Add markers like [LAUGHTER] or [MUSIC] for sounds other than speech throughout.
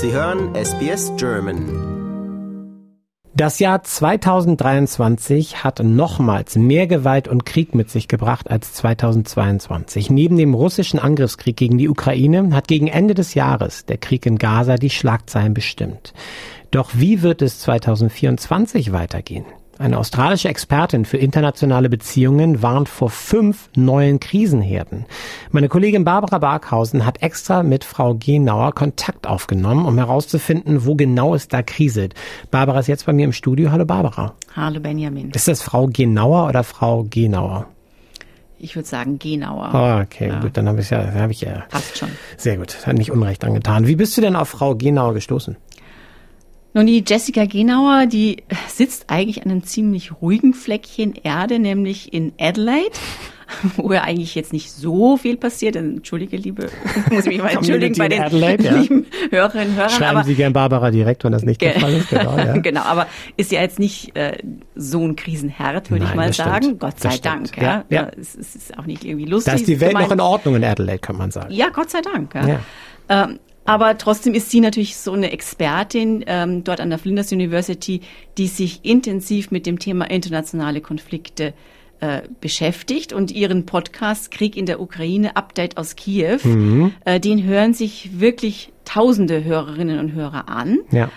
Sie hören SBS German. Das Jahr 2023 hat nochmals mehr Gewalt und Krieg mit sich gebracht als 2022. Neben dem russischen Angriffskrieg gegen die Ukraine hat gegen Ende des Jahres der Krieg in Gaza die Schlagzeilen bestimmt. Doch wie wird es 2024 weitergehen? Eine australische Expertin für internationale Beziehungen warnt vor fünf neuen Krisenherden. Meine Kollegin Barbara Barkhausen hat extra mit Frau Genauer Kontakt aufgenommen, um herauszufinden, wo genau es da kriselt. Barbara ist jetzt bei mir im Studio. Hallo Barbara. Hallo Benjamin. Ist das Frau Genauer oder Frau Genauer? Ich würde sagen Genauer. Oh, okay, ja. gut, dann habe ich ja, habe ich ja. Passt schon. Sehr gut, hat nicht Unrecht angetan. Wie bist du denn auf Frau Genauer gestoßen? Nun, die Jessica Genauer, die sitzt eigentlich an einem ziemlich ruhigen Fleckchen Erde, nämlich in Adelaide [LAUGHS] wo ja eigentlich jetzt nicht so viel passiert. Entschuldige, liebe, [LAUGHS] muss ich mich mal entschuldigen bei den Adelaide, ja. [LAUGHS] lieben Hörerinnen und Hörern. Schreiben aber, Sie gern Barbara direkt, wenn das nicht der Fall ist. Genau, ja. genau, aber ist ja jetzt nicht äh, so ein Krisenherd, würde ich mal sagen. Stimmt. Gott sei Dank. Stimmt. Ja, ja. Es, es, ist auch nicht irgendwie lustig. Da ist die Welt gemeint. noch in Ordnung in Adelaide, kann man sagen. Ja, Gott sei Dank. Ja. ja. Ähm, aber trotzdem ist sie natürlich so eine Expertin ähm, dort an der Flinders University, die sich intensiv mit dem Thema internationale Konflikte äh, beschäftigt und ihren Podcast Krieg in der Ukraine Update aus Kiew, mhm. äh, den hören sich wirklich tausende Hörerinnen und Hörer an. Ja.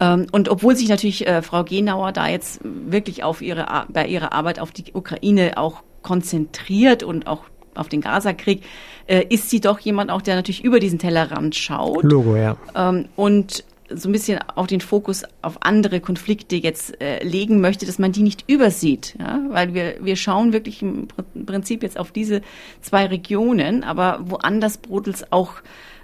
Ähm, und obwohl sich natürlich äh, Frau Genauer da jetzt wirklich auf ihre bei ihrer Arbeit auf die Ukraine auch konzentriert und auch auf den Gaza-Krieg, äh, ist sie doch jemand auch, der natürlich über diesen Tellerrand schaut. Logo, ja. Ähm, und so ein bisschen auch den Fokus auf andere Konflikte jetzt äh, legen möchte, dass man die nicht übersieht. Ja? Weil wir, wir schauen wirklich im Prinzip jetzt auf diese zwei Regionen, aber woanders brodelt es auch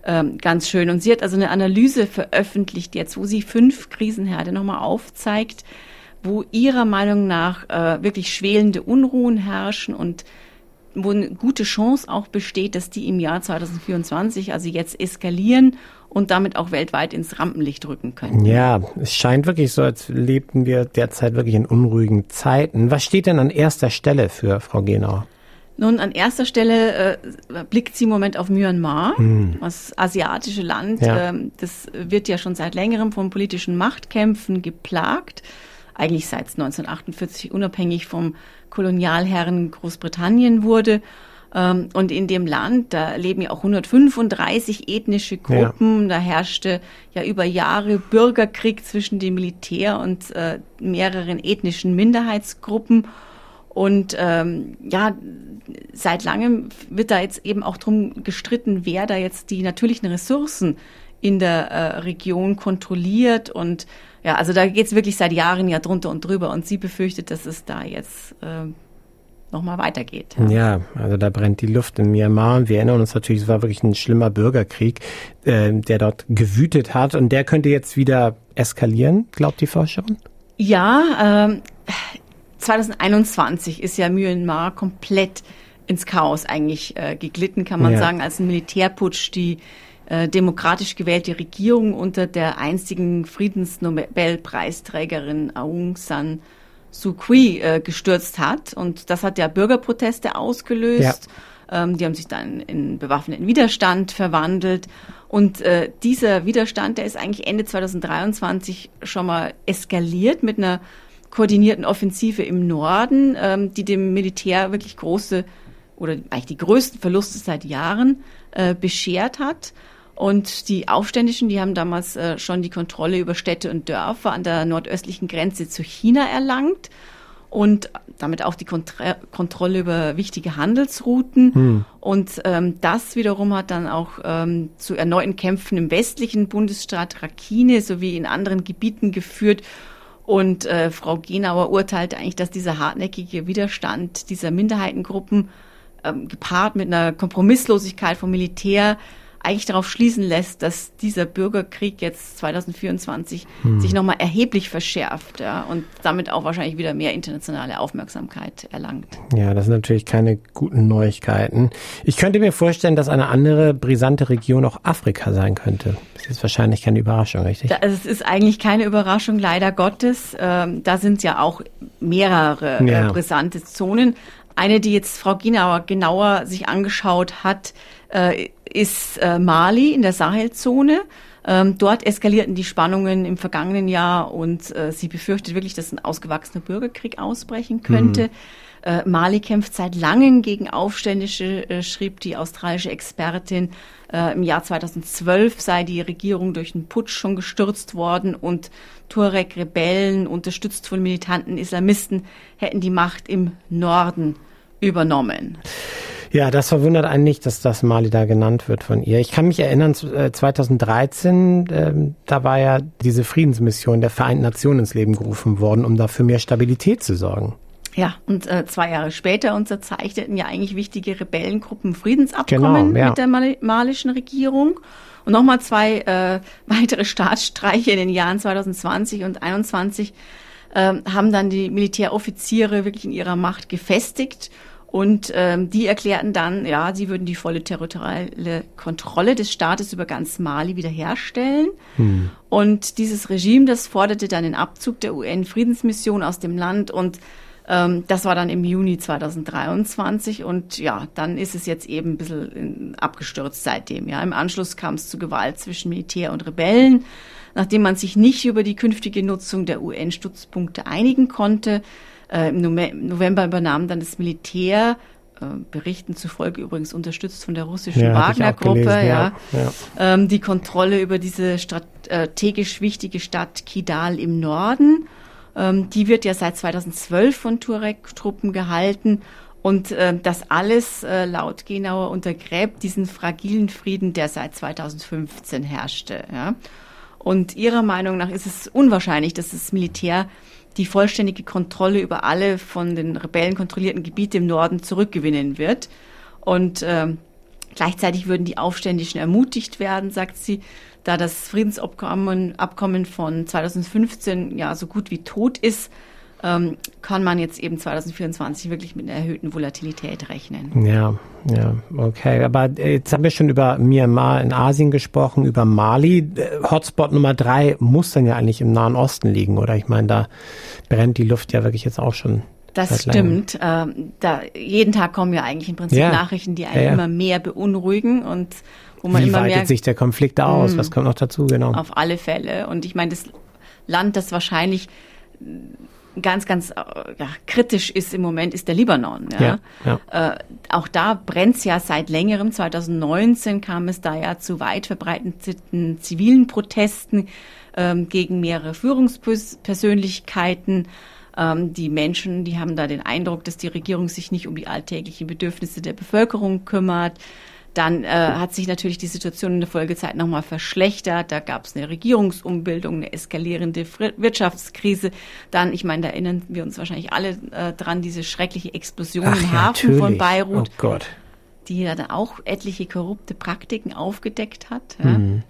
ähm, ganz schön. Und sie hat also eine Analyse veröffentlicht jetzt, wo sie fünf Krisenherde nochmal aufzeigt, wo ihrer Meinung nach äh, wirklich schwelende Unruhen herrschen und wo eine gute Chance auch besteht, dass die im Jahr 2024, also jetzt eskalieren und damit auch weltweit ins Rampenlicht rücken können. Ja, es scheint wirklich so, als lebten wir derzeit wirklich in unruhigen Zeiten. Was steht denn an erster Stelle für Frau Genauer? Nun, an erster Stelle äh, blickt sie im Moment auf Myanmar, hm. das asiatische Land. Ja. Äh, das wird ja schon seit längerem von politischen Machtkämpfen geplagt eigentlich seit 1948 unabhängig vom Kolonialherren Großbritannien wurde. Ähm, und in dem Land, da leben ja auch 135 ethnische Gruppen. Ja. Da herrschte ja über Jahre Bürgerkrieg zwischen dem Militär und äh, mehreren ethnischen Minderheitsgruppen. Und ähm, ja, seit langem wird da jetzt eben auch drum gestritten, wer da jetzt die natürlichen Ressourcen in der äh, Region kontrolliert und ja, also da geht's wirklich seit Jahren ja drunter und drüber und sie befürchtet, dass es da jetzt äh, nochmal weitergeht. Ja. ja, also da brennt die Luft in Myanmar wir erinnern uns natürlich, es war wirklich ein schlimmer Bürgerkrieg, äh, der dort gewütet hat und der könnte jetzt wieder eskalieren, glaubt die Forscherin? Ja, ähm, 2021 ist ja Myanmar komplett ins Chaos eigentlich äh, geglitten, kann man ja. sagen, als ein Militärputsch die äh, demokratisch gewählte Regierung unter der einzigen Friedensnobelpreisträgerin Aung San Suu Kyi äh, gestürzt hat. Und das hat ja Bürgerproteste ausgelöst. Ja. Ähm, die haben sich dann in bewaffneten Widerstand verwandelt. Und äh, dieser Widerstand, der ist eigentlich Ende 2023 schon mal eskaliert mit einer koordinierten Offensive im Norden, ähm, die dem Militär wirklich große oder eigentlich die größten Verluste seit Jahren äh, beschert hat. Und die Aufständischen, die haben damals äh, schon die Kontrolle über Städte und Dörfer an der nordöstlichen Grenze zu China erlangt und damit auch die Kontra Kontrolle über wichtige Handelsrouten. Hm. Und ähm, das wiederum hat dann auch ähm, zu erneuten Kämpfen im westlichen Bundesstaat Rakhine sowie in anderen Gebieten geführt. Und äh, Frau Genauer urteilte eigentlich, dass dieser hartnäckige Widerstand dieser Minderheitengruppen ähm, gepaart mit einer Kompromisslosigkeit vom Militär eigentlich darauf schließen lässt, dass dieser Bürgerkrieg jetzt 2024 hm. sich nochmal erheblich verschärft ja, und damit auch wahrscheinlich wieder mehr internationale Aufmerksamkeit erlangt. Ja, das sind natürlich keine guten Neuigkeiten. Ich könnte mir vorstellen, dass eine andere brisante Region auch Afrika sein könnte. Das ist wahrscheinlich keine Überraschung, richtig? Es ist eigentlich keine Überraschung, leider Gottes. Ähm, da sind ja auch mehrere äh, ja. brisante Zonen. Eine, die jetzt Frau Ginauer genauer sich angeschaut hat, äh, ist äh, Mali in der Sahelzone. Ähm, dort eskalierten die Spannungen im vergangenen Jahr und äh, sie befürchtet wirklich, dass ein ausgewachsener Bürgerkrieg ausbrechen könnte. Mhm. Mali kämpft seit langem gegen Aufständische, schrieb die australische Expertin. Im Jahr 2012 sei die Regierung durch einen Putsch schon gestürzt worden und Tuareg-Rebellen, unterstützt von militanten Islamisten, hätten die Macht im Norden übernommen. Ja, das verwundert einen nicht, dass das Mali da genannt wird von ihr. Ich kann mich erinnern, 2013, äh, da war ja diese Friedensmission der Vereinten Nationen ins Leben gerufen worden, um da für mehr Stabilität zu sorgen. Ja, und äh, zwei Jahre später unterzeichneten ja eigentlich wichtige Rebellengruppen Friedensabkommen genau, ja. mit der Mali malischen Regierung. Und nochmal zwei äh, [LAUGHS] weitere Staatsstreiche in den Jahren 2020 und 2021 äh, haben dann die Militäroffiziere wirklich in ihrer Macht gefestigt und ähm, die erklärten dann, ja, sie würden die volle territoriale Kontrolle des Staates über ganz Mali wiederherstellen. Hm. Und dieses Regime, das forderte dann den Abzug der UN-Friedensmission aus dem Land und ähm, das war dann im Juni 2023 und ja, dann ist es jetzt eben ein bisschen abgestürzt seitdem. Ja, im Anschluss kam es zu Gewalt zwischen Militär und Rebellen, nachdem man sich nicht über die künftige Nutzung der UN-Stützpunkte einigen konnte. Äh, Im November übernahm dann das Militär äh, Berichten zufolge übrigens unterstützt von der russischen ja, Wagner-Gruppe, ja, ja, ja. Ähm, die Kontrolle über diese strategisch wichtige Stadt Kidal im Norden. Ähm, die wird ja seit 2012 von Turek-Truppen gehalten. Und äh, das alles äh, laut Genauer untergräbt diesen fragilen Frieden, der seit 2015 herrschte. Ja? Und ihrer Meinung nach ist es unwahrscheinlich, dass das Militär die vollständige Kontrolle über alle von den Rebellen kontrollierten Gebiete im Norden zurückgewinnen wird. Und äh, gleichzeitig würden die Aufständischen ermutigt werden, sagt sie, da das Friedensabkommen Abkommen von 2015 ja so gut wie tot ist, ähm, kann man jetzt eben 2024 wirklich mit einer erhöhten Volatilität rechnen. Ja, ja, okay. Aber äh, jetzt haben wir schon über Myanmar in Asien gesprochen, über Mali. Äh, Hotspot Nummer drei muss dann ja eigentlich im Nahen Osten liegen, oder? Ich meine, da brennt die Luft ja wirklich jetzt auch schon. Das stimmt. Ähm, da, jeden Tag kommen ja eigentlich im Prinzip ja. Nachrichten, die einen ja, ja. immer mehr beunruhigen und wo man Wie immer weitet mehr, sich der Konflikt aus? Was mm. kommt noch dazu? Genau. Auf alle Fälle. Und ich meine, das Land, das wahrscheinlich ganz, ganz äh, ja, kritisch ist im Moment, ist der Libanon. Ja? ja, ja. Äh, auch da brennt's ja seit längerem. 2019 kam es da ja zu weit verbreiteten zivilen Protesten ähm, gegen mehrere Führungspersönlichkeiten. Ähm, die Menschen, die haben da den Eindruck, dass die Regierung sich nicht um die alltäglichen Bedürfnisse der Bevölkerung kümmert. Dann äh, hat sich natürlich die Situation in der Folgezeit nochmal verschlechtert. Da gab es eine Regierungsumbildung, eine eskalierende Wirtschaftskrise. Dann, ich meine, da erinnern wir uns wahrscheinlich alle äh, dran, diese schreckliche Explosion Ach, im Hafen von Beirut. Oh Gott. Die ja dann auch etliche korrupte Praktiken aufgedeckt hat. Ja. Mhm.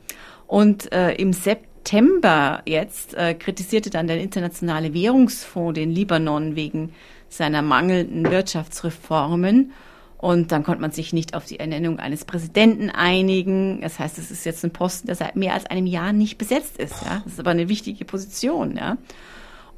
Und äh, im September jetzt äh, kritisierte dann der Internationale Währungsfonds den Libanon wegen seiner mangelnden Wirtschaftsreformen. Und dann konnte man sich nicht auf die Ernennung eines Präsidenten einigen. Das heißt, es ist jetzt ein Posten, der seit mehr als einem Jahr nicht besetzt ist. Ja? Das ist aber eine wichtige Position. Ja?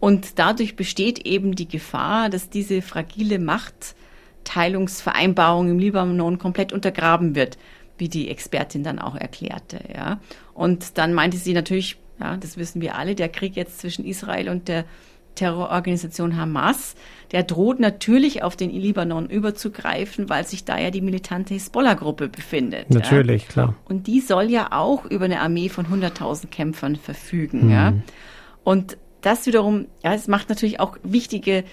Und dadurch besteht eben die Gefahr, dass diese fragile Machtteilungsvereinbarung im Libanon komplett untergraben wird, wie die Expertin dann auch erklärte. Ja? Und dann meinte sie natürlich, ja, das wissen wir alle, der Krieg jetzt zwischen Israel und der Terrororganisation Hamas, der droht natürlich auf den Libanon überzugreifen, weil sich da ja die militante Hisbollah-Gruppe befindet. Natürlich, ja. klar. Und die soll ja auch über eine Armee von 100.000 Kämpfern verfügen. Mhm. Ja. Und das wiederum, ja, es macht natürlich auch wichtige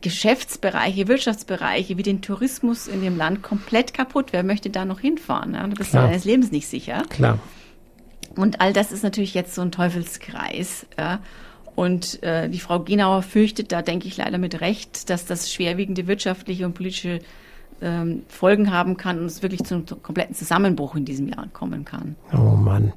Geschäftsbereiche, Wirtschaftsbereiche wie den Tourismus in dem Land komplett kaputt. Wer möchte da noch hinfahren? Ja? Du bist ja deines Lebens nicht sicher. Klar. Und all das ist natürlich jetzt so ein Teufelskreis. Ja? Und äh, die Frau Genauer fürchtet, da denke ich leider mit Recht, dass das schwerwiegende wirtschaftliche und politische ähm, Folgen haben kann und es wirklich zum kompletten Zusammenbruch in diesem Jahr kommen kann. Oh Mann.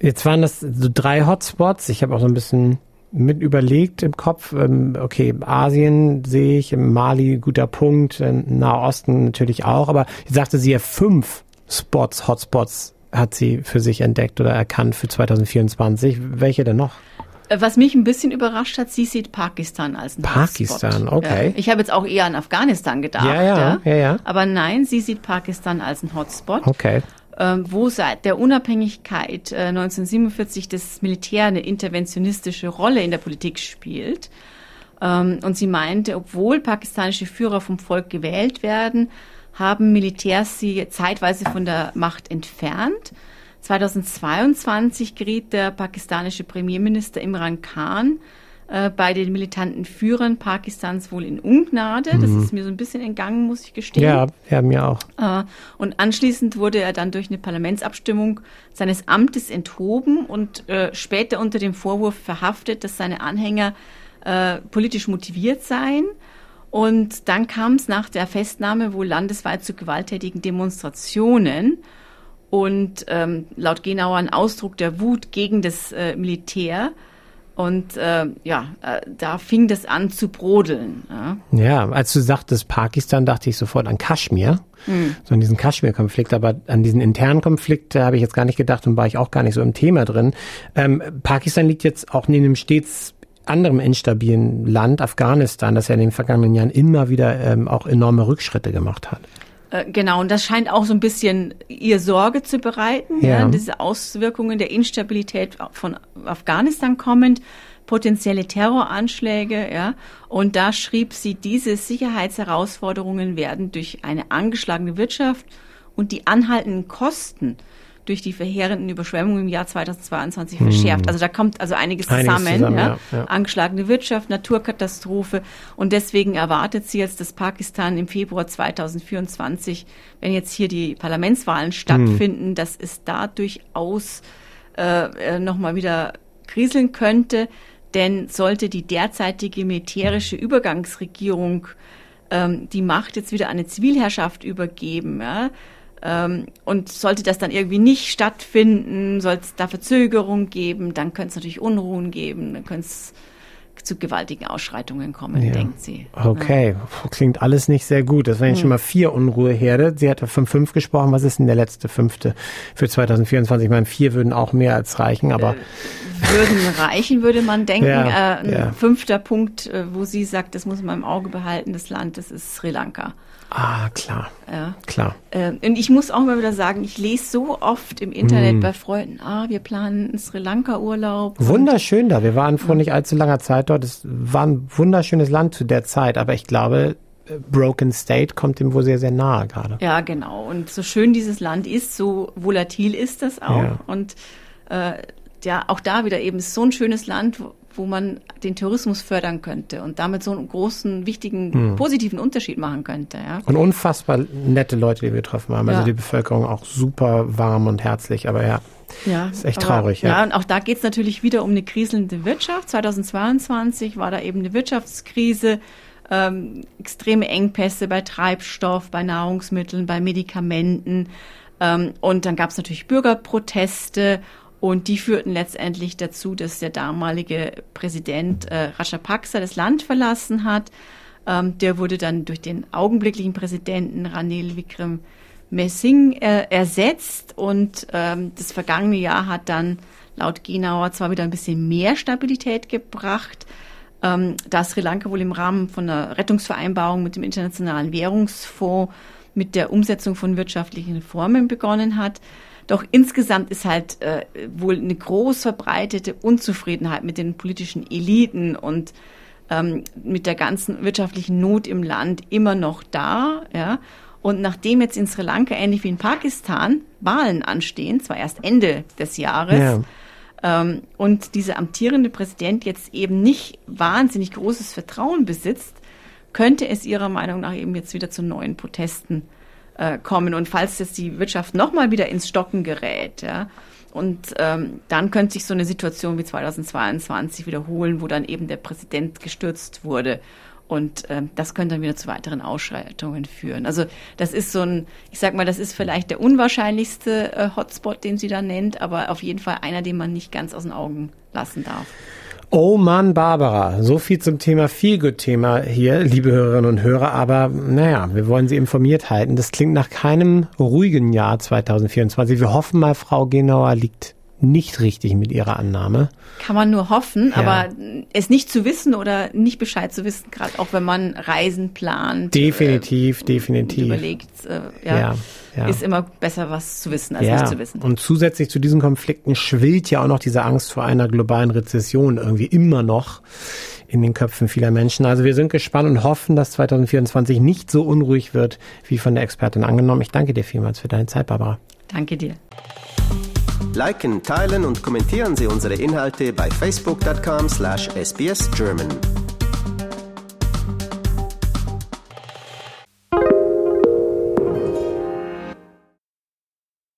Jetzt waren das so drei Hotspots. Ich habe auch so ein bisschen mit überlegt im Kopf, ähm, okay, Asien sehe ich, Mali guter Punkt, Nahosten natürlich auch, aber ich sagte sie ja fünf Spots, Hotspots hat sie für sich entdeckt oder erkannt für 2024. Welche denn noch? Was mich ein bisschen überrascht hat, sie sieht Pakistan als ein Pakistan, Hotspot. okay. Ich habe jetzt auch eher an Afghanistan gedacht. Ja, ja, ja, ja. Aber nein, sie sieht Pakistan als ein Hotspot. Okay. Ähm, wo seit der Unabhängigkeit 1947 äh, das Militär eine interventionistische Rolle in der Politik spielt. Ähm, und sie meinte, obwohl pakistanische Führer vom Volk gewählt werden, haben Militärs sie zeitweise von der Macht entfernt. 2022 geriet der pakistanische Premierminister Imran Khan äh, bei den militanten Führern Pakistans wohl in Ungnade. Das mhm. ist mir so ein bisschen entgangen, muss ich gestehen. Ja, ja mir auch. Äh, und anschließend wurde er dann durch eine Parlamentsabstimmung seines Amtes enthoben und äh, später unter dem Vorwurf verhaftet, dass seine Anhänger politisch motiviert seien. Und dann kam es nach der Festnahme wohl landesweit zu gewalttätigen Demonstrationen und ähm, laut Genauer ein Ausdruck der Wut gegen das äh, Militär. Und äh, ja, äh, da fing das an zu brodeln. Ja. ja, als du sagtest Pakistan, dachte ich sofort an Kaschmir, hm. so an diesen Kaschmir-Konflikt. Aber an diesen internen Konflikt habe ich jetzt gar nicht gedacht und war ich auch gar nicht so im Thema drin. Ähm, Pakistan liegt jetzt auch neben dem stets anderem instabilen Land, Afghanistan, das ja in den vergangenen Jahren immer wieder ähm, auch enorme Rückschritte gemacht hat. Äh, genau, und das scheint auch so ein bisschen ihr Sorge zu bereiten, ja. ja diese Auswirkungen der Instabilität von Afghanistan kommend, potenzielle Terroranschläge, ja. Und da schrieb sie, diese Sicherheitsherausforderungen werden durch eine angeschlagene Wirtschaft und die anhaltenden Kosten durch die verheerenden Überschwemmungen im Jahr 2022 hm. verschärft. Also da kommt also einiges, einiges zusammen. zusammen ja? Ja, Angeschlagene Wirtschaft, Naturkatastrophe. Und deswegen erwartet sie jetzt, dass Pakistan im Februar 2024, wenn jetzt hier die Parlamentswahlen stattfinden, hm. dass es da durchaus äh, äh nochmal wieder kriseln könnte. Denn sollte die derzeitige militärische Übergangsregierung ähm, die Macht jetzt wieder an eine Zivilherrschaft übergeben, ja, und sollte das dann irgendwie nicht stattfinden, soll es da Verzögerung geben, dann könnte es natürlich Unruhen geben, dann könnte es zu gewaltigen Ausschreitungen kommen, ja. denkt sie. Okay, ja. klingt alles nicht sehr gut. Das waren jetzt hm. schon mal vier Unruheherde. Sie hat von fünf gesprochen. Was ist denn der letzte fünfte für 2024? Ich meine, vier würden auch mehr als reichen, aber. Äh, würden reichen, würde man denken. Ja, äh, ein fünfter Punkt, äh, wo sie sagt, das muss man im Auge behalten, das Land, das ist Sri Lanka. Ah, klar. Ja. Klar. Ähm, und ich muss auch mal wieder sagen, ich lese so oft im Internet mm. bei Freunden, ah, wir planen einen Sri Lanka-Urlaub. Wunderschön da. Wir waren vor nicht allzu langer Zeit dort. Es war ein wunderschönes Land zu der Zeit, aber ich glaube, äh, Broken State kommt dem wohl sehr, sehr nahe gerade. Ja, genau. Und so schön dieses Land ist, so volatil ist das auch. Ja. Und äh, ja, auch da wieder eben so ein schönes Land, wo man den Tourismus fördern könnte und damit so einen großen, wichtigen, hm. positiven Unterschied machen könnte. Ja. Und unfassbar nette Leute, die wir getroffen haben. Also ja. Also die Bevölkerung auch super warm und herzlich, aber ja. Ja, ist echt aber, traurig. Ja. ja, und auch da geht es natürlich wieder um eine kriselnde Wirtschaft. 2022 war da eben eine Wirtschaftskrise, ähm, extreme Engpässe bei Treibstoff, bei Nahrungsmitteln, bei Medikamenten. Ähm, und dann gab es natürlich Bürgerproteste und die führten letztendlich dazu, dass der damalige Präsident äh, Rajapaksa das Land verlassen hat. Ähm, der wurde dann durch den augenblicklichen Präsidenten Ranil Vikram Messing äh, ersetzt. Und ähm, das vergangene Jahr hat dann laut Genauer zwar wieder ein bisschen mehr Stabilität gebracht, ähm, da Sri Lanka wohl im Rahmen von einer Rettungsvereinbarung mit dem Internationalen Währungsfonds mit der Umsetzung von wirtschaftlichen Reformen begonnen hat. Doch insgesamt ist halt äh, wohl eine groß verbreitete Unzufriedenheit mit den politischen Eliten und ähm, mit der ganzen wirtschaftlichen Not im Land immer noch da. Ja? Und nachdem jetzt in Sri Lanka, ähnlich wie in Pakistan, Wahlen anstehen, zwar erst Ende des Jahres, ja. ähm, und dieser amtierende Präsident jetzt eben nicht wahnsinnig großes Vertrauen besitzt, könnte es ihrer Meinung nach eben jetzt wieder zu neuen Protesten äh, kommen. Und falls jetzt die Wirtschaft nochmal wieder ins Stocken gerät, ja, und ähm, dann könnte sich so eine Situation wie 2022 wiederholen, wo dann eben der Präsident gestürzt wurde. Und ähm, das könnte dann wieder zu weiteren Ausschreitungen führen. Also das ist so ein, ich sag mal, das ist vielleicht der unwahrscheinlichste äh, Hotspot, den sie da nennt, aber auf jeden Fall einer, den man nicht ganz aus den Augen lassen darf. Oh Mann, Barbara, so viel zum Thema Feelgood-Thema hier, liebe Hörerinnen und Hörer. Aber naja, wir wollen Sie informiert halten. Das klingt nach keinem ruhigen Jahr 2024. Wir hoffen mal, Frau Genauer liegt nicht richtig mit ihrer Annahme. Kann man nur hoffen, ja. aber es nicht zu wissen oder nicht Bescheid zu wissen, gerade auch wenn man Reisen plant. Definitiv, äh, definitiv. Überlegt, äh, ja, ja, ja, ist immer besser, was zu wissen, als ja. nicht zu wissen. Und zusätzlich zu diesen Konflikten schwillt ja auch noch diese Angst vor einer globalen Rezession irgendwie immer noch in den Köpfen vieler Menschen. Also wir sind gespannt und hoffen, dass 2024 nicht so unruhig wird, wie von der Expertin angenommen. Ich danke dir vielmals für deine Zeit, Barbara. Danke dir. Liken, teilen und kommentieren Sie unsere Inhalte bei facebook.com slash sbsgerman.